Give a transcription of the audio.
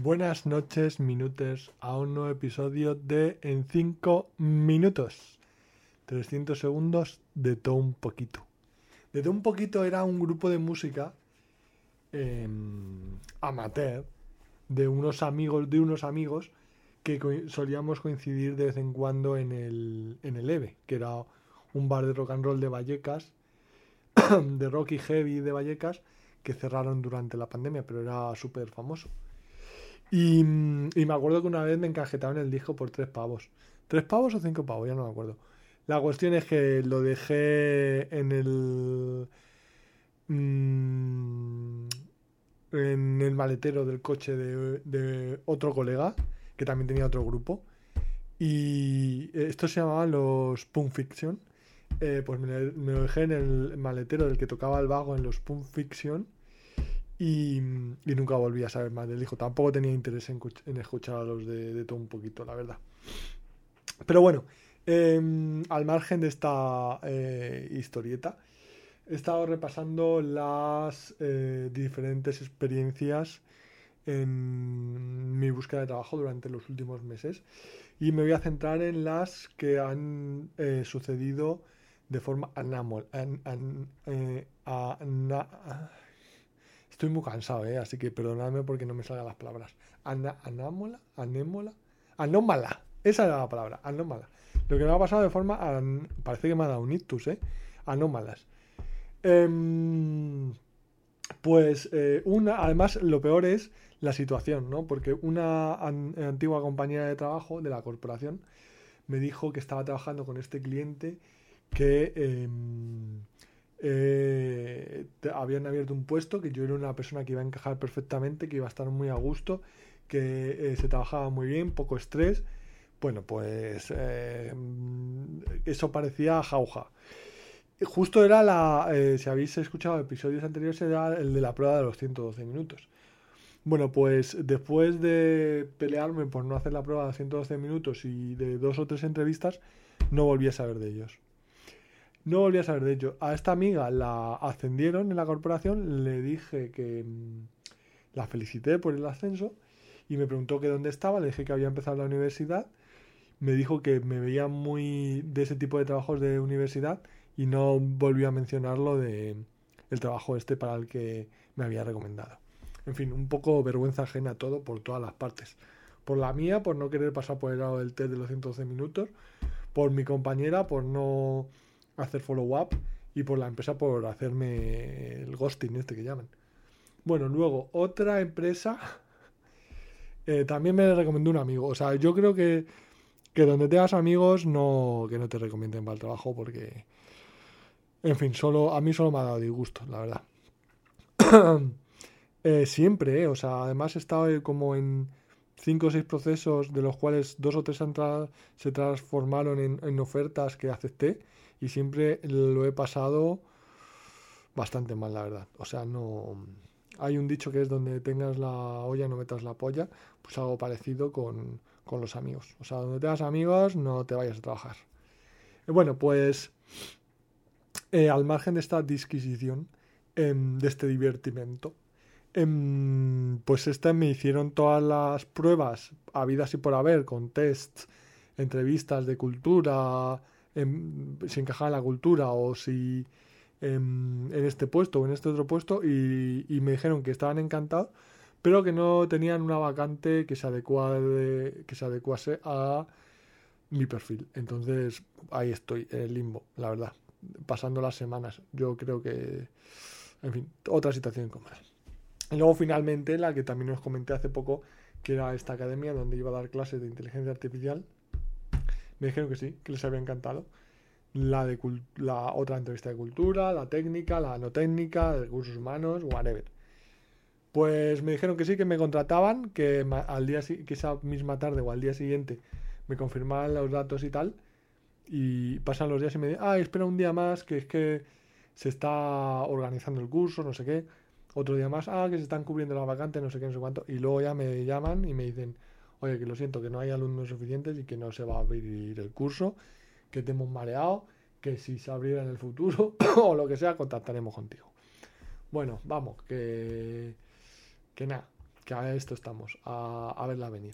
Buenas noches, minutos, a un nuevo episodio de En 5 minutos. 300 segundos de todo un poquito. De todo un poquito era un grupo de música em, amateur de unos amigos de unos amigos que solíamos coincidir de vez en cuando en el, en el EVE, que era un bar de rock and roll de Vallecas, de rock y heavy de Vallecas, que cerraron durante la pandemia, pero era súper famoso. Y, me acuerdo que una vez me encajetaron el disco por tres pavos. ¿Tres pavos o cinco pavos? Ya no me acuerdo. La cuestión es que lo dejé en el. mm, en el maletero del coche de, otro colega, que también tenía otro grupo. Y esto se llamaban los Punk Fiction. Eh, pues me, me lo dejé en el maletero del que tocaba el vago en los Punk Fiction. Y, nunca volví a saber más del disco. Tampoco tenía interés en, en escuchar a los de, todo un poquito, la verdad. Pero bueno, em, al margen de esta eh, historieta, he estado repasando las eh, diferentes experiencias en mi búsqueda de trabajo durante los últimos meses y me voy a centrar en las que han eh, sucedido de forma anámol, an- an- ana- Estoy muy cansado, ¿eh? así que perdonadme porque no me salgan las palabras. Ana, anámola, anémola, anómala. Esa era la palabra, anómala. Lo que me ha pasado de forma, parece que me ha dado un ictus, ¿eh? Anómalas. Em, pues eh, una, además lo peor es la situación, ¿no? Porque una an- antigua compañera de trabajo de la corporación me dijo que estaba trabajando con este cliente que em, eh, habían abierto un puesto, que yo era una persona que iba a encajar perfectamente, que iba a estar muy a gusto, que eh, se trabajaba muy bien, poco estrés. Bueno, pues eh, eso parecía jauja. Justo era la, si habéis escuchado episodios anteriores, era el de la prueba de los 112 minutos. Bueno, pues después de pelearme por no hacer la prueba de 112 minutos y de dos o tres entrevistas, no volví a saber de ellos. No volví a saber de ellos. A esta amiga la ascendieron en la corporación, le dije que mm, la felicité por el ascenso y me preguntó que dónde estaba, le dije que había empezado la universidad, me dijo que me veía muy de ese tipo de trabajos de universidad y no volvió a mencionarlo de el trabajo este para el que me había recomendado. En fin, un poco vergüenza ajena todo por todas las partes. Por la mía, por no querer pasar por el lado del test de los 112 minutos, por mi compañera, por no hacer follow-up y por la empresa por hacerme el ghosting este que llaman. Bueno, luego otra empresa eh, también me recomendó un amigo. O sea, yo creo que, que donde tengas amigos no que no te recomienden para el trabajo porque, en fin, solo a mí solo me ha dado disgusto, la verdad. Eh, siempre, eh, o sea, además he estado como en cinco o seis procesos de los cuales dos o tres tra- se transformaron en ofertas que acepté y siempre lo he pasado bastante mal, la verdad. O sea, no... Hay un dicho que es donde tengas la olla no metas la polla, pues algo parecido con, con los amigos. O sea, donde tengas amigos no te vayas a trabajar. Y bueno, pues eh, al margen de esta disquisición, em, de este divertimento, em, pues esta me hicieron todas las pruebas habidas y por haber, con tests, entrevistas de cultura, em, si encajaba en la cultura o si em, en este puesto o en este otro puesto y, y me dijeron que estaban encantados, pero que no tenían una vacante que se, adecuade- que se adecuase a mi perfil. Entonces ahí estoy, en el limbo, la verdad, pasando las semanas. Yo creo que, en fin, otra situación incómoda. Y luego finalmente la que también os comenté hace poco, que era esta academia donde iba a dar clases de inteligencia artificial. Me dijeron que sí, que les había encantado. La, de la otra entrevista de cultura, la técnica, la no técnica, de recursos humanos, whatever. Pues me dijeron que sí, que me contrataban, que al día que esa misma tarde o al día siguiente me confirmaban los datos y tal. Y pasan los días y me dicen, ah, espera un día más, que es que se está organizando el curso, no sé qué. Otro día más, ah, que se están cubriendo la vacante, no sé qué, no sé cuánto. Y luego ya me llaman y me dicen, oye, que lo siento, que no hay alumnos suficientes y que no se va a abrir el curso, que te hemos mareado, que si se abriera en el futuro o lo que sea, contactaremos contigo. Bueno, vamos, que, nada, que a esto estamos, a, a verla venir.